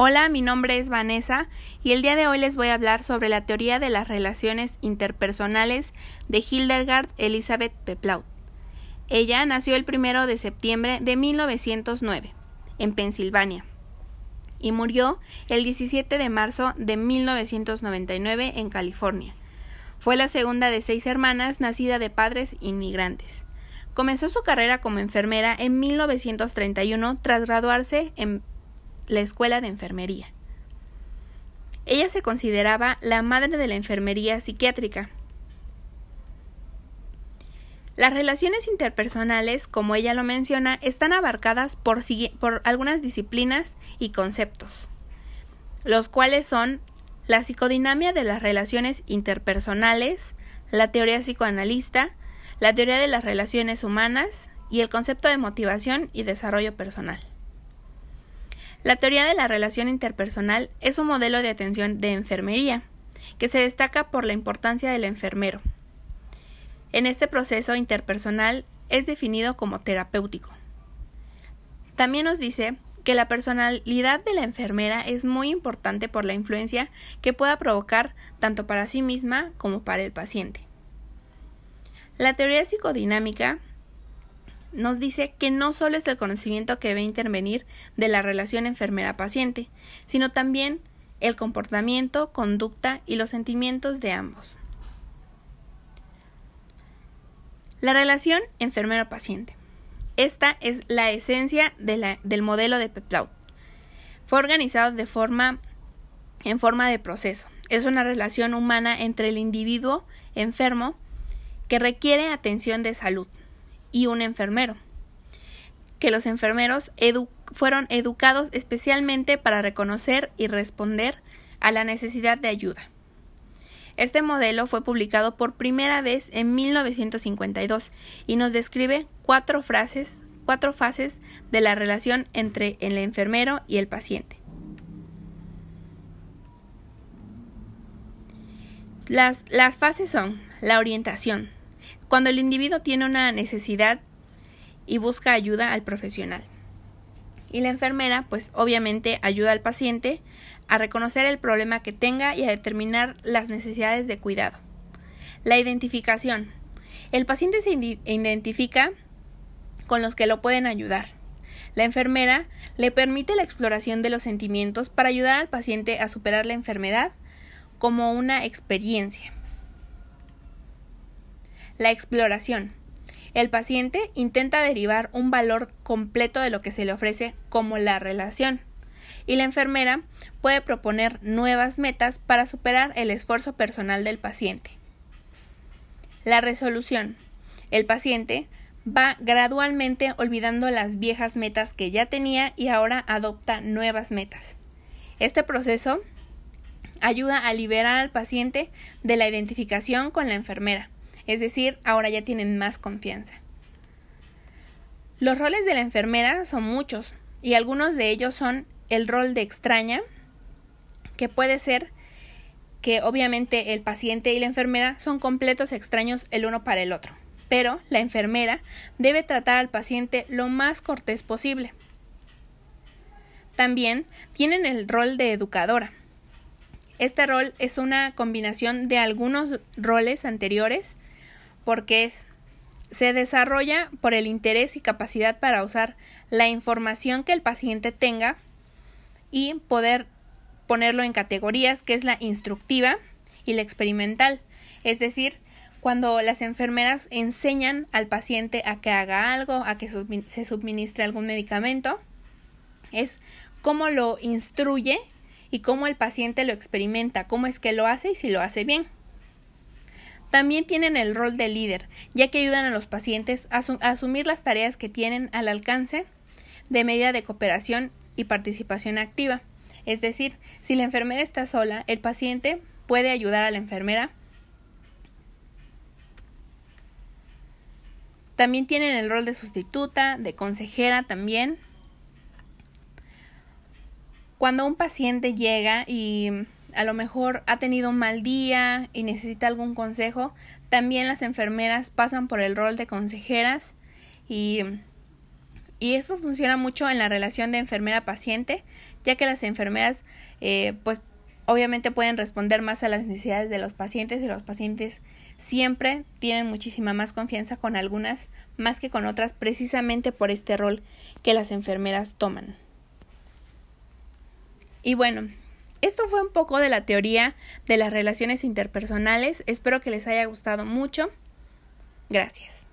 Hola, mi nombre es Vanessa y el día de hoy les voy a hablar sobre la teoría de las relaciones interpersonales de Hildegard Elizabeth Peplaut. Ella nació el 1 de septiembre de 1909 en Pensilvania y murió el 17 de marzo de 1999 en California. Fue la segunda de seis hermanas nacida de padres inmigrantes. Comenzó su carrera como enfermera en 1931 tras graduarse en la Escuela de Enfermería. Ella se consideraba la madre de la enfermería psiquiátrica. Las relaciones interpersonales, como ella lo menciona, están abarcadas por, por algunas disciplinas y conceptos, los cuales son la psicodinamia de las relaciones interpersonales, la teoría psicoanalista, la teoría de las relaciones humanas y el concepto de motivación y desarrollo personal. La teoría de la relación interpersonal es un modelo de atención de enfermería, que se destaca por la importancia del enfermero. En este proceso interpersonal es definido como terapéutico. También nos dice que la personalidad de la enfermera es muy importante por la influencia que pueda provocar tanto para sí misma como para el paciente. La teoría psicodinámica nos dice que no solo es el conocimiento que debe intervenir de la relación enfermera-paciente, sino también el comportamiento, conducta y los sentimientos de ambos. La relación enfermero-paciente. Esta es la esencia del modelo de Peplaut. Fue organizado de forma, en forma de proceso. Es una relación humana entre el individuo enfermo que requiere atención de salud y un enfermero. Que los enfermeros fueron educados especialmente para reconocer y responder a la necesidad de ayuda. Este modelo fue publicado por primera vez en 1952 y nos describe cuatro frases, cuatro fases de la relación entre el enfermero y el paciente. Las, las fases son la orientación, cuando el individuo tiene una necesidad y busca ayuda al profesional. Y la enfermera, pues obviamente ayuda al paciente a reconocer el problema que tenga y a determinar las necesidades de cuidado. La identificación. El paciente se identifica con los que lo pueden ayudar. La enfermera le permite la exploración de los sentimientos para ayudar al paciente a superar la enfermedad como una experiencia. La exploración. El paciente intenta derivar un valor completo de lo que se le ofrece como la relación. Y la enfermera puede proponer nuevas metas para superar el esfuerzo personal del paciente. La resolución. El paciente va gradualmente olvidando las viejas metas que ya tenía y ahora adopta nuevas metas. Este proceso ayuda a liberar al paciente de la identificación con la enfermera es decir, ahora ya tienen más confianza. Los roles de la enfermera son muchos y algunos de ellos son el rol de extraña, que puede ser que obviamente el paciente y la enfermera son completos extraños el uno para el otro, pero la enfermera debe tratar al paciente lo más cortés posible. También tienen el rol de educadora. Este rol es una combinación de algunos roles anteriores porque se desarrolla por el interés y capacidad para usar la información que el paciente tenga y poder ponerlo en categorías que es la instructiva y la experimental. Es decir, cuando las enfermeras enseñan al paciente a que haga algo, a que se suministre algún medicamento, es cómo lo instruye y cómo el paciente lo experimenta, cómo es que lo hace y si lo hace bien. También tienen el rol de líder, ya que ayudan a los pacientes a, asumir las tareas que tienen al alcance de medida de cooperación y participación activa. Es decir, si la enfermera está sola, el paciente puede ayudar a la enfermera. También tienen el rol de sustituta, de consejera también. Cuando un paciente llega y a lo mejor ha tenido un mal día y necesita algún consejo, también las enfermeras pasan por el rol de consejeras y y esto funciona mucho en la relación de enfermera-paciente, ya que las enfermeras, eh, pues obviamente pueden responder más a las necesidades de los pacientes y los pacientes siempre tienen muchísima más confianza con algunas más que con otras precisamente por este rol que las enfermeras toman. Y bueno, esto fue un poco de la teoría de las relaciones interpersonales. Espero que les haya gustado mucho. Gracias.